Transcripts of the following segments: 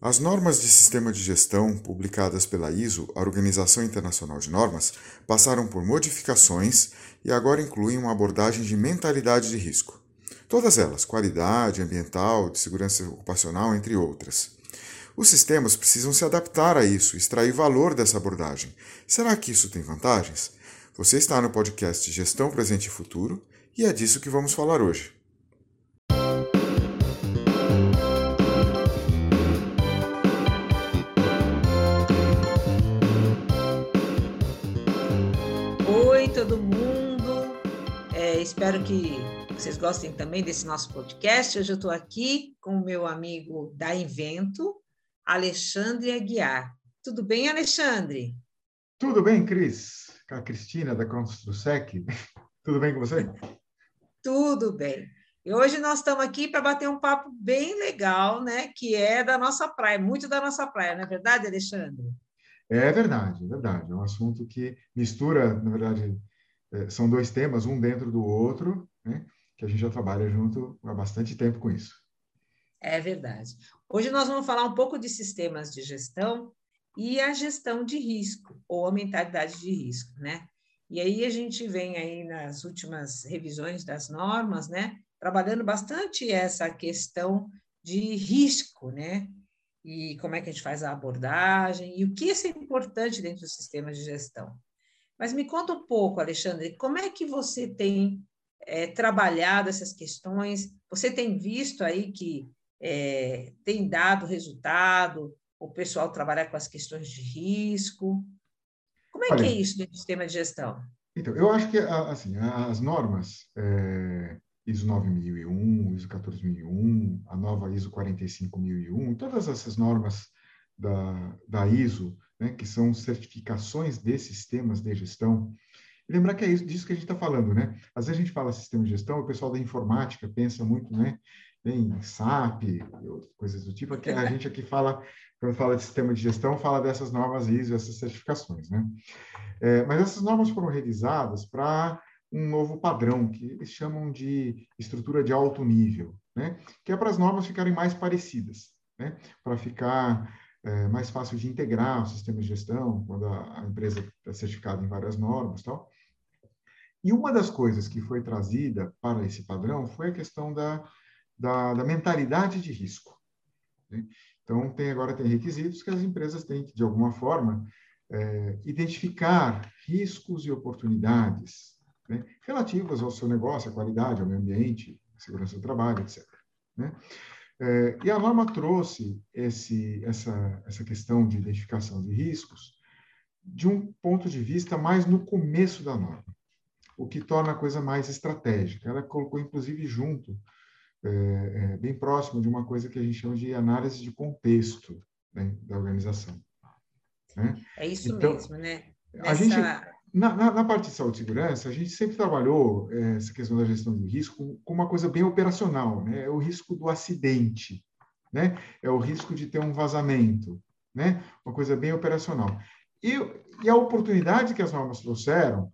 As normas de sistema de gestão publicadas pela ISO, a Organização Internacional de Normas, passaram por modificações e agora incluem uma abordagem de mentalidade de risco. Todas elas, qualidade ambiental, de segurança ocupacional, entre outras. Os sistemas precisam se adaptar a isso, extrair valor dessa abordagem. Será que isso tem vantagens? Você está no podcast Gestão Presente e Futuro e é disso que vamos falar hoje. É, espero que vocês gostem também desse nosso podcast. Hoje eu estou aqui com o meu amigo da Invento, Alexandre Aguiar. Tudo bem, Alexandre? Tudo bem, Cris? A Cristina da Construsec. Tudo bem com você? Tudo bem. E hoje nós estamos aqui para bater um papo bem legal, né? Que é da nossa praia, muito da nossa praia, não é verdade, Alexandre? É verdade, é verdade. É um assunto que mistura, na verdade, são dois temas, um dentro do outro, né? que a gente já trabalha junto há bastante tempo com isso. É verdade. Hoje nós vamos falar um pouco de sistemas de gestão e a gestão de risco, ou a mentalidade de risco, né? E aí a gente vem aí nas últimas revisões das normas, né, trabalhando bastante essa questão de risco, né? E como é que a gente faz a abordagem e o que é importante dentro dos sistemas de gestão. Mas me conta um pouco, Alexandre, como é que você tem é, trabalhado essas questões? Você tem visto aí que é, tem dado resultado, o pessoal trabalhar com as questões de risco? Como é Olha, que é isso do sistema de gestão? Então, eu acho que assim, as normas é, ISO 9001, ISO 14001, a nova ISO 45001, todas essas normas da, da ISO, né, que são certificações de sistemas de gestão, e lembrar que é isso, disso que a gente está falando, né? Às vezes a gente fala sistema de gestão, o pessoal da informática pensa muito, né? Em SAP e coisas do tipo. Aqui, a gente aqui fala quando fala de sistema de gestão, fala dessas normas ISO, essas certificações, né? É, mas essas normas foram revisadas para um novo padrão, que eles chamam de estrutura de alto nível, né? Que é para as normas ficarem mais parecidas, né? Para ficar é, mais fácil de integrar o sistema de gestão, quando a, a empresa está certificada em várias normas tal. E uma das coisas que foi trazida para esse padrão foi a questão da, da, da mentalidade de risco. Né? Então, tem, agora tem requisitos que as empresas têm que, de alguma forma, é, identificar riscos e oportunidades né, relativas ao seu negócio, à qualidade, ao meio ambiente, à segurança do trabalho, etc. Né? É, e a norma trouxe esse, essa, essa questão de identificação de riscos de um ponto de vista mais no começo da norma, o que torna a coisa mais estratégica. Ela colocou, inclusive, junto é, é, bem próximo de uma coisa que a gente chama de análise de contexto né, da organização. Né? É isso então, mesmo, né? Nessa... A gente, na, na, na, parte de saúde e segurança, a gente sempre trabalhou é, essa questão da gestão de risco com uma coisa bem operacional, né? É o risco do acidente, né? É o risco de ter um vazamento, né? Uma coisa bem operacional. E, e a oportunidade que as normas trouxeram,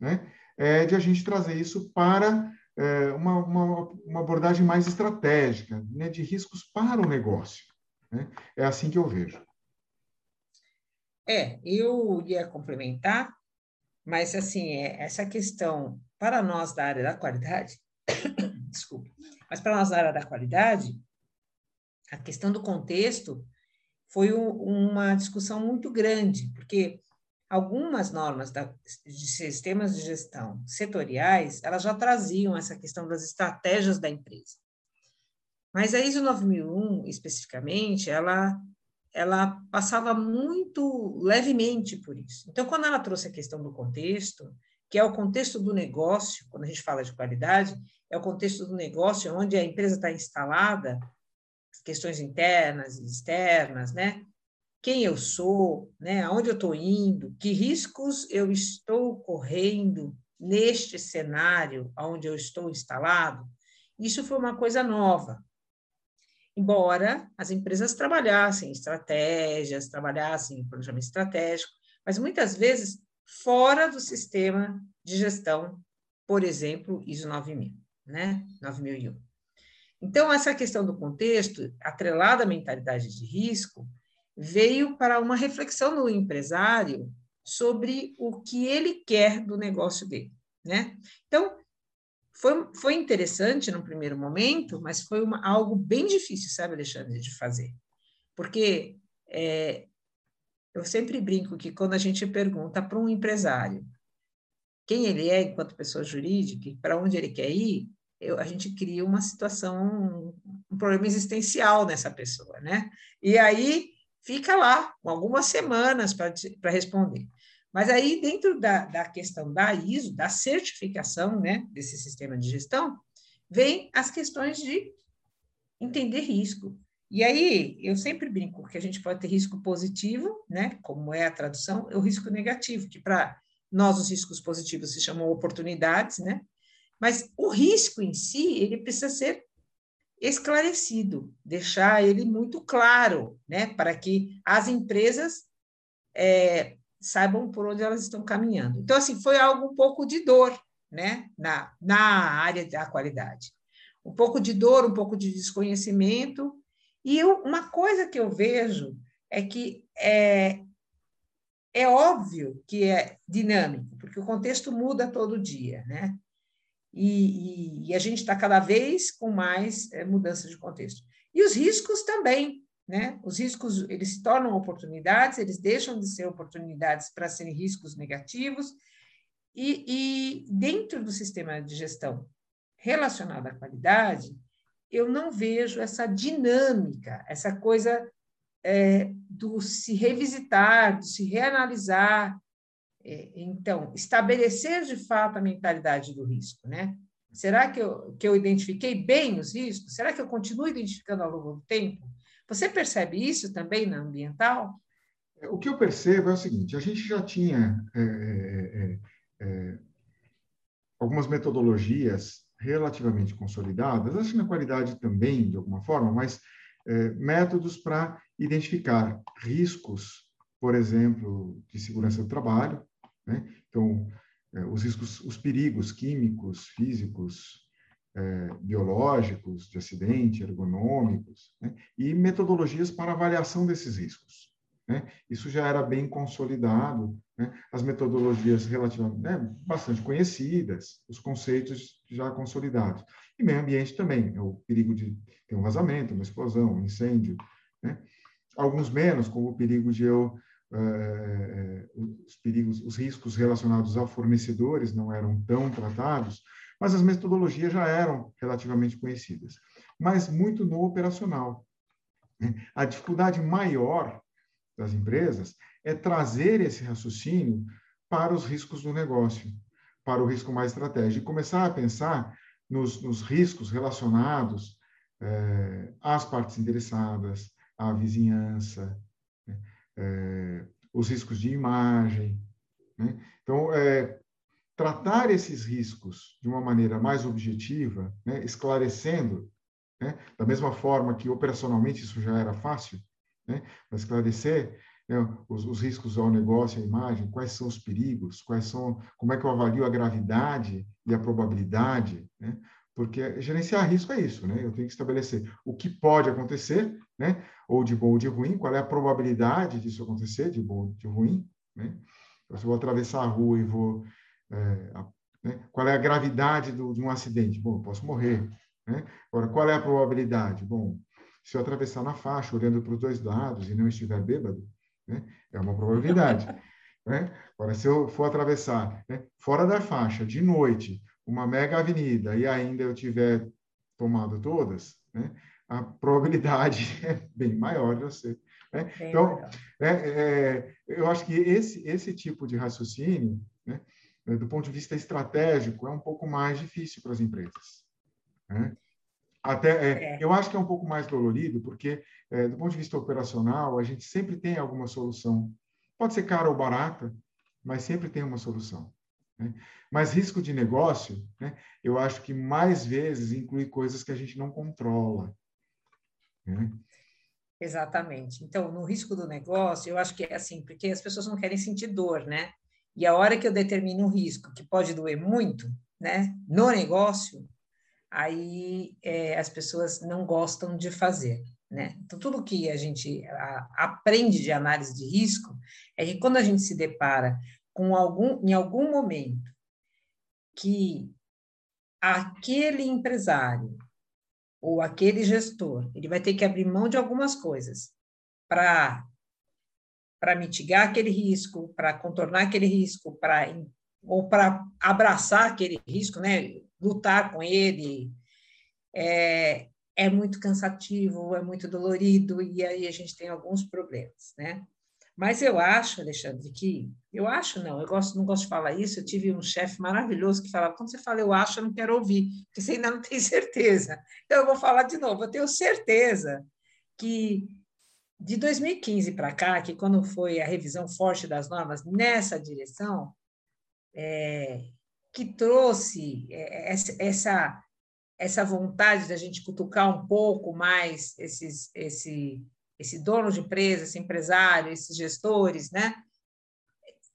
né? É de a gente trazer isso para é, uma, uma, uma, abordagem mais estratégica, né, de riscos para o negócio. Né? É assim que eu vejo. É, eu ia complementar, mas assim, é, essa questão para nós da área da qualidade, desculpa, mas para nós da área da qualidade, a questão do contexto foi um, uma discussão muito grande, porque algumas normas da, de sistemas de gestão setoriais, elas já traziam essa questão das estratégias da empresa. Mas a ISO 9001, especificamente, ela, ela passava muito levemente por isso. Então, quando ela trouxe a questão do contexto, que é o contexto do negócio, quando a gente fala de qualidade, é o contexto do negócio onde a empresa está instalada, questões internas e externas, né? quem eu sou, né, aonde eu estou indo, que riscos eu estou correndo neste cenário onde eu estou instalado, isso foi uma coisa nova. Embora as empresas trabalhassem estratégias, trabalhassem planejamento estratégico, mas muitas vezes fora do sistema de gestão, por exemplo, ISO 9000, né? 9001. Então, essa questão do contexto, atrelada à mentalidade de risco, veio para uma reflexão no empresário sobre o que ele quer do negócio dele, né? Então, foi, foi interessante no primeiro momento, mas foi uma, algo bem difícil, sabe, Alexandre, de fazer. Porque é, eu sempre brinco que quando a gente pergunta para um empresário quem ele é enquanto pessoa jurídica para onde ele quer ir, eu, a gente cria uma situação, um problema existencial nessa pessoa, né? E aí fica lá algumas semanas para responder. Mas aí, dentro da, da questão da ISO, da certificação né, desse sistema de gestão, vem as questões de entender risco. E aí, eu sempre brinco que a gente pode ter risco positivo, né, como é a tradução, e o risco negativo, que para nós os riscos positivos se chamam oportunidades, né? Mas o risco em si, ele precisa ser esclarecido, deixar ele muito claro, né, para que as empresas é, saibam por onde elas estão caminhando. Então, assim, foi algo um pouco de dor, né, na, na área da qualidade. Um pouco de dor, um pouco de desconhecimento. E eu, uma coisa que eu vejo é que é, é óbvio que é dinâmico, porque o contexto muda todo dia, né? E, e, e a gente está cada vez com mais é, mudança de contexto. E os riscos também, né? Os riscos eles se tornam oportunidades, eles deixam de ser oportunidades para serem riscos negativos. E, e dentro do sistema de gestão relacionado à qualidade, eu não vejo essa dinâmica, essa coisa é, do se revisitar, do se reanalisar. É, então, estabelecer de fato a mentalidade do risco, né? Será que eu, que eu identifiquei bem os riscos? Será que eu continuo identificando ao longo do tempo? Você percebe isso também na ambiental? O que eu percebo é o seguinte: a gente já tinha é, é, é, é algumas metodologias relativamente consolidadas, acho que na qualidade também, de alguma forma, mas é, métodos para identificar riscos, por exemplo, de segurança do trabalho, né? então, é, os riscos, os perigos químicos, físicos, é, biológicos, de acidente, ergonômicos, né? e metodologias para avaliação desses riscos. Né? Isso já era bem consolidado, né? as metodologias relativamente né, bastante conhecidas, os conceitos já consolidados. E meio ambiente também, é o perigo de ter um vazamento, uma explosão, um incêndio. Né? Alguns menos, como o perigo de eu Uh, os perigos, os riscos relacionados a fornecedores não eram tão tratados, mas as metodologias já eram relativamente conhecidas, mas muito no operacional. A dificuldade maior das empresas é trazer esse raciocínio para os riscos do negócio, para o risco mais estratégico, e começar a pensar nos, nos riscos relacionados é, às partes interessadas, à vizinhança, né? é, os riscos de imagem. Né? Então, é, tratar esses riscos de uma maneira mais objetiva, né, esclarecendo, né, da mesma forma que operacionalmente isso já era fácil, né, esclarecer né, os, os, riscos ao negócio, à imagem, quais são os perigos, quais são, como é que eu avalio a gravidade e a probabilidade, né, porque gerenciar risco é isso, né? Eu tenho que estabelecer o que pode acontecer, né? Ou de bom ou de ruim, qual é a probabilidade disso acontecer, de bom ou de ruim, né? Então, se eu vou atravessar a rua e vou é, a, né? Qual é a gravidade do, de um acidente? Bom, eu posso morrer. Né? Agora, qual é a probabilidade? Bom, se eu atravessar na faixa, olhando para os dois lados e não estiver bêbado, né? é uma probabilidade. né? Agora, se eu for atravessar né? fora da faixa, de noite, uma mega avenida, e ainda eu tiver tomado todas, né? a probabilidade é bem maior de eu ser. Né? Então, é, é, eu acho que esse, esse tipo de raciocínio né? Né, do ponto de vista estratégico, é um pouco mais difícil para as empresas. Né? Até, é, é. Eu acho que é um pouco mais dolorido, porque, é, do ponto de vista operacional, a gente sempre tem alguma solução. Pode ser cara ou barata, mas sempre tem uma solução. Né? Mas risco de negócio, né, eu acho que mais vezes inclui coisas que a gente não controla. Né? Exatamente. Então, no risco do negócio, eu acho que é assim, porque as pessoas não querem sentir dor, né? E a hora que eu determino um risco que pode doer muito, né, no negócio, aí é, as pessoas não gostam de fazer. Né? Então, tudo que a gente a, aprende de análise de risco é que quando a gente se depara com algum, em algum momento que aquele empresário ou aquele gestor, ele vai ter que abrir mão de algumas coisas para para mitigar aquele risco, para contornar aquele risco, para ou para abraçar aquele risco, né, lutar com ele, é, é muito cansativo, é muito dolorido e aí a gente tem alguns problemas, né? Mas eu acho, Alexandre, que eu acho não, eu gosto, não gosto de falar isso. Eu tive um chefe maravilhoso que falava: quando você fala eu acho, eu não quero ouvir, porque você ainda não tem certeza. Então eu vou falar de novo. Eu tenho certeza que de 2015 para cá, que quando foi a revisão forte das normas nessa direção, é, que trouxe é, essa essa vontade da gente cutucar um pouco mais esses, esse esse dono de empresa, esse empresário, esses gestores, né?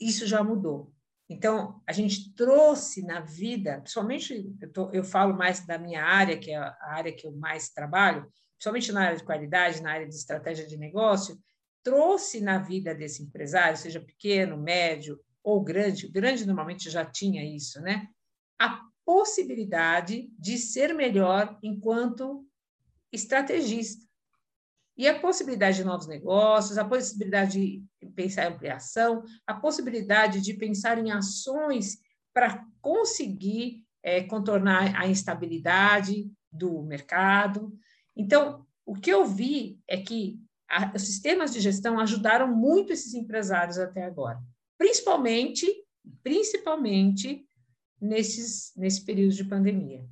Isso já mudou. Então, a gente trouxe na vida, principalmente, eu, tô, eu falo mais da minha área, que é a área que eu mais trabalho, principalmente na área de qualidade, na área de estratégia de negócio, trouxe na vida desse empresário, seja pequeno, médio ou grande, grande normalmente já tinha isso, né? A possibilidade de ser melhor enquanto estrategista. E a possibilidade de novos negócios, a possibilidade de pensar em ampliação, a possibilidade de pensar em ações para conseguir é, contornar a instabilidade do mercado. Então, o que eu vi é que a, os sistemas de gestão ajudaram muito esses empresários até agora, principalmente, principalmente nesses, nesse período de pandemia.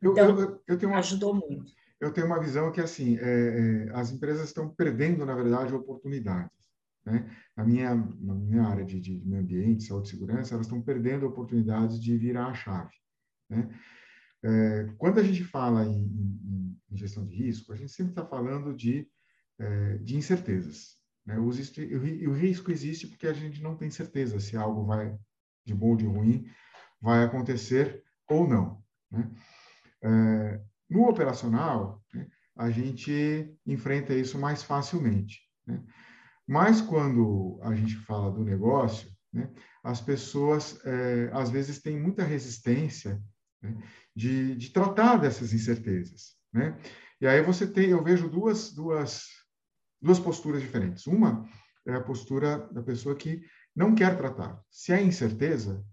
Então, eu, eu, eu tenho uma... ajudou muito eu tenho uma visão que assim é, é, as empresas estão perdendo na verdade oportunidades né? na minha na minha área de, de meio ambiente saúde e segurança elas estão perdendo oportunidades de virar a chave né? é, quando a gente fala em, em, em, gestão de risco a gente sempre está falando de é, de incertezas né? o, o risco existe porque a gente não tem certeza se algo vai de bom ou de ruim vai acontecer ou não né? É, no operacional, né, a gente enfrenta isso mais facilmente. Né? Mas quando a gente fala do negócio, né, as pessoas é, às vezes têm muita resistência né, de, de, tratar dessas incertezas. Né? E aí você tem, eu vejo duas, duas, duas posturas diferentes. Uma é a postura da pessoa que não quer tratar. Se há incerteza,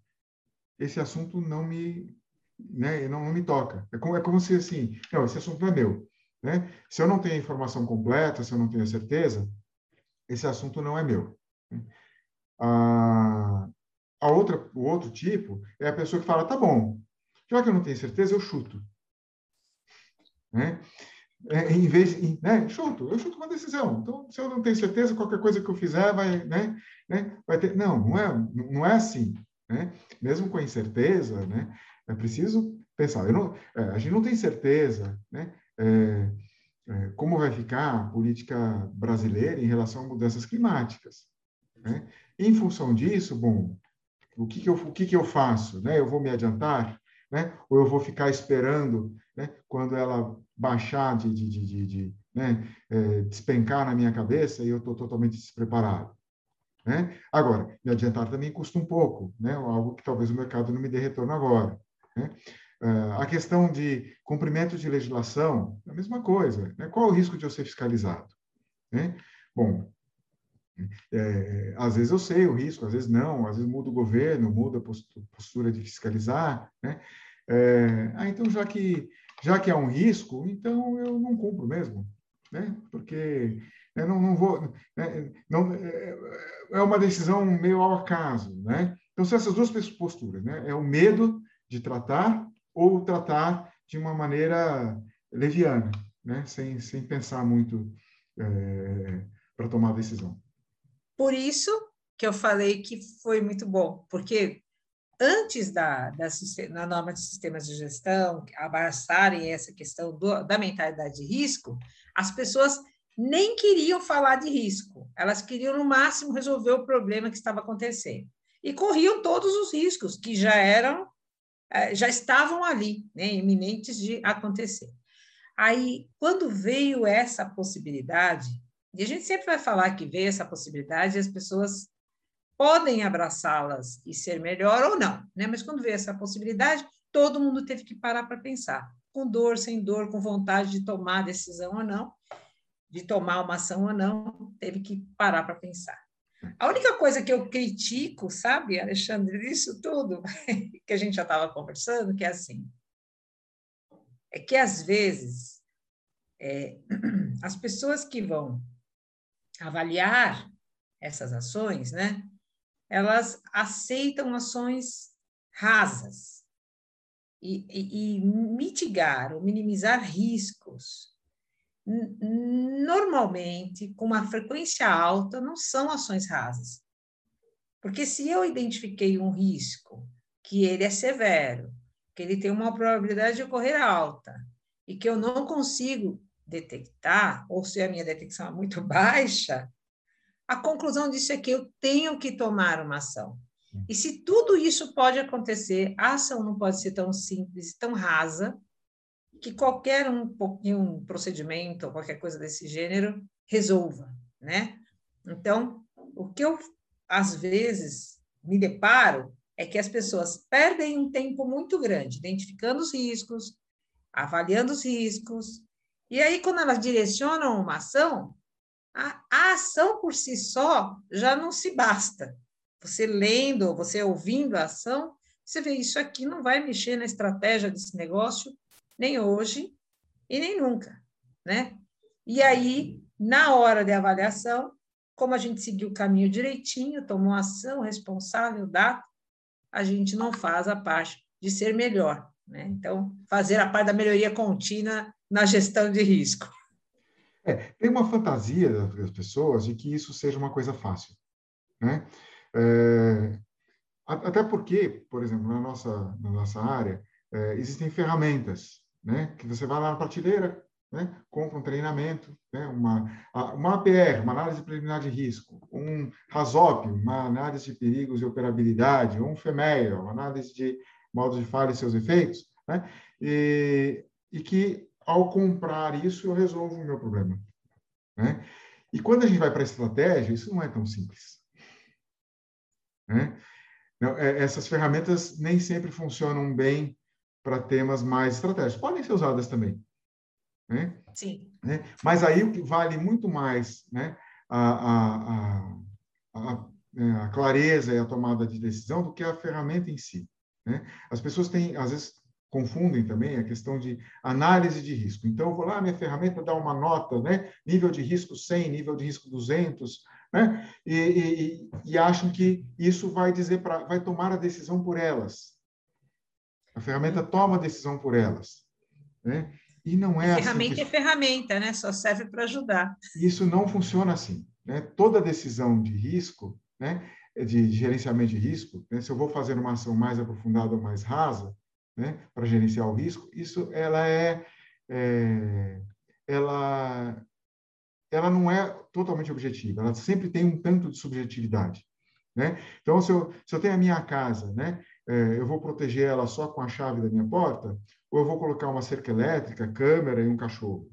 esse assunto não me né? Não, não me toca. É como, é como se assim, não, esse assunto não é meu, né? Se eu não tenho a informação completa, se eu não tenho a certeza, esse assunto não é meu. Né? A, a outra, o outro tipo é a pessoa que fala, tá bom, já que eu não tenho certeza, eu chuto, né? É, em vez né, chuto, eu chuto uma decisão. Então, se eu não tenho certeza, qualquer coisa que eu fizer vai, né, né, vai ter. Não, não é, não é assim, né? Mesmo com incerteza, né? É preciso pensar. Não, é, a gente não tem certeza né, é, é, como vai ficar a política brasileira em relação a mudanças climáticas. Né? Em função disso, bom, o que, que, eu, o que, que eu faço? Né? Eu vou me adiantar? Né? Ou eu vou ficar esperando né, quando ela baixar de, de, de, de, né, é, despencar na minha cabeça e eu estou totalmente despreparado? Né? Agora, me adiantar também custa um pouco, né? algo que talvez o mercado não me dê retorno agora. Né? Uh, a questão de cumprimento de legislação, a mesma coisa. Né? Qual o risco de eu ser fiscalizado? Né? Bom, é, às vezes eu sei o risco, às vezes não, às vezes muda o governo, muda a postura de fiscalizar. Né? É, ah, então, já que, já que é um risco, então eu não cumpro mesmo, né? porque né, não, não vou. Né, não, é, é uma decisão meio ao acaso. Né? Então, são essas duas posturas: né? é o medo de tratar ou tratar de uma maneira leviana, né? sem, sem pensar muito é, para tomar a decisão. Por isso que eu falei que foi muito bom, porque antes da, da, da norma de sistemas de gestão abraçarem essa questão do, da mentalidade de risco, as pessoas nem queriam falar de risco, elas queriam, no máximo, resolver o problema que estava acontecendo. E corriam todos os riscos que já eram já estavam ali, né, iminentes de acontecer. Aí, quando veio essa possibilidade, e a gente sempre vai falar que veio essa possibilidade, as pessoas podem abraçá-las e ser melhor ou não, né? Mas quando veio essa possibilidade, todo mundo teve que parar para pensar, com dor, sem dor, com vontade de tomar decisão ou não, de tomar uma ação ou não, teve que parar para pensar. A única coisa que eu critico, sabe, Alexandre, disso tudo, que a gente já estava conversando, que é assim, é que às vezes é, as pessoas que vão avaliar essas ações, né, elas aceitam ações rasas e, e, e mitigar ou minimizar riscos normalmente, com uma frequência alta, não são ações rasas. Porque se eu identifiquei um risco, que ele é severo, que ele tem uma probabilidade de ocorrer alta, e que eu não consigo detectar, ou se a minha detecção é muito baixa, a conclusão disso é que eu tenho que tomar uma ação. E se tudo isso pode acontecer, a ação não pode ser tão simples, tão rasa, que qualquer um um procedimento ou qualquer coisa desse gênero resolva, né? Então, o que eu às vezes me deparo é que as pessoas perdem um tempo muito grande identificando os riscos, avaliando os riscos, e aí quando elas direcionam uma ação, a, a ação por si só já não se basta. Você lendo, você ouvindo a ação, você vê isso aqui não vai mexer na estratégia desse negócio nem hoje e nem nunca, né? E aí, na hora de avaliação, como a gente seguiu o caminho direitinho, tomou ação responsável, dá, a gente não faz a parte de ser melhor, né? Então, fazer a parte da melhoria contínua na gestão de risco. É, tem uma fantasia das pessoas de que isso seja uma coisa fácil, né? É, até porque, por exemplo, na nossa, na nossa área, é, existem ferramentas né? Que você vai lá na prateleira, né? Compra um treinamento, né? Uma uma APR, uma análise preliminar de risco, um RASOP, uma análise de perigos e operabilidade, um FEMEA, uma análise de modos de falha e seus efeitos, né? E, e que ao comprar isso eu resolvo o meu problema, né? E quando a gente vai para a estratégia, isso não é tão simples. Né? Não, é, essas ferramentas nem sempre funcionam bem para temas mais estratégicos. Podem ser usadas também. Né? Sim. Né? Mas aí o que vale muito mais né? a, a, a, né, a, clareza e a tomada de decisão do que a ferramenta em si. Né? As pessoas têm, às vezes, confundem também a questão de análise de risco. Então, eu vou lá, minha ferramenta dá uma nota, né? nível de risco 100, nível de risco 200, né? e, e, e acham que isso vai dizer para, vai tomar a decisão por elas. A ferramenta toma a decisão por elas. Né? E não é a ferramenta assim. Que... é ferramenta, né? Só serve para ajudar. Isso não funciona assim. Né? Toda decisão de risco, né? de gerenciamento de risco, né? se eu vou fazer uma ação mais aprofundada ou mais rasa, né? para gerenciar o risco, isso ela é, é, ela ela não é totalmente objetiva, ela sempre tem um tanto de subjetividade. Né? Então, se eu, se eu tenho a minha casa, né? É, eu vou proteger ela só com a chave da minha porta, ou eu vou colocar uma cerca elétrica, câmera e um cachorro.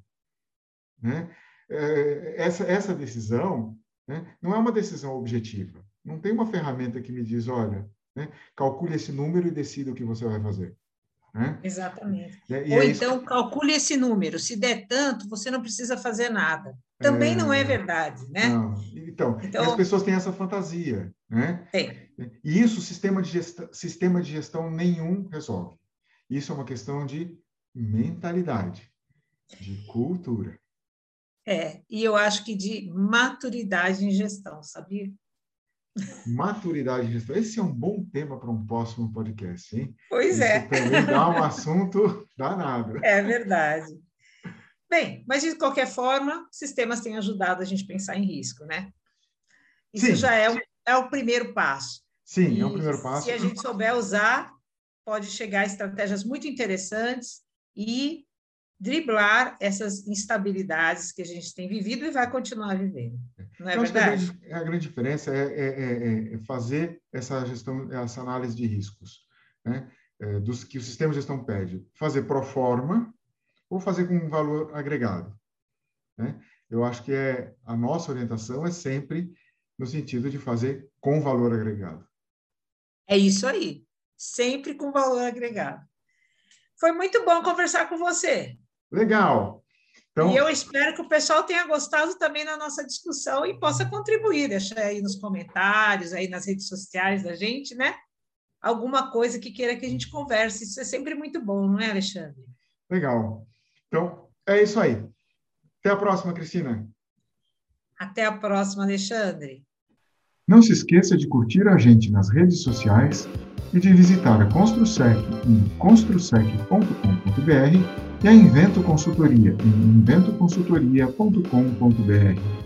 Né? É, essa, essa decisão né, não é uma decisão objetiva. Não tem uma ferramenta que me diz, olha, né, calcule esse número e decida o que você vai fazer. Né? Exatamente. E, Ou é então, que... calcule esse número. Se der tanto, você não precisa fazer nada. Também é... não é verdade, né? Não. Então, então, as pessoas têm essa fantasia, né? Tem. E isso, sistema de, gestão, sistema de gestão nenhum resolve. Isso é uma questão de mentalidade, de cultura. É, e eu acho que de maturidade em gestão, sabia? Maturidade em gestão. Esse é um bom tema para um próximo podcast, hein? Pois Isso é. também dá um assunto danado. É verdade. Bem, mas de qualquer forma, sistemas têm ajudado a gente a pensar em risco, né? Isso Sim. já é o, é o primeiro passo. Sim, e é o primeiro passo. Se a gente souber usar, pode chegar a estratégias muito interessantes e driblar essas instabilidades que a gente tem vivido e vai continuar vivendo. Não é verdade? A grande, a grande, diferença é, é, é, é, fazer essa gestão, essa análise de riscos. Né? é, dos que o sistema de gestão pede, fazer pro forma ou fazer com valor agregado. Né? Eu acho que é a nossa orientação é sempre no sentido de fazer com valor agregado. É isso aí, sempre com valor agregado. Foi muito bom conversar com você. Legal. Então, e eu espero que o pessoal tenha gostado também da nossa discussão e possa contribuir, deixar aí nos comentários, aí nas redes sociais da gente, né? Alguma coisa que queira que a gente converse. Isso é sempre muito bom, não é, Alexandre? Legal. Então, é isso aí. Até a próxima, Cristina. Até a próxima, Alexandre. Não se esqueça de curtir a gente nas redes sociais e de visitar a Construsec em construsec.com.br e a Invento Consultoria em inventoconsultoria.com.br.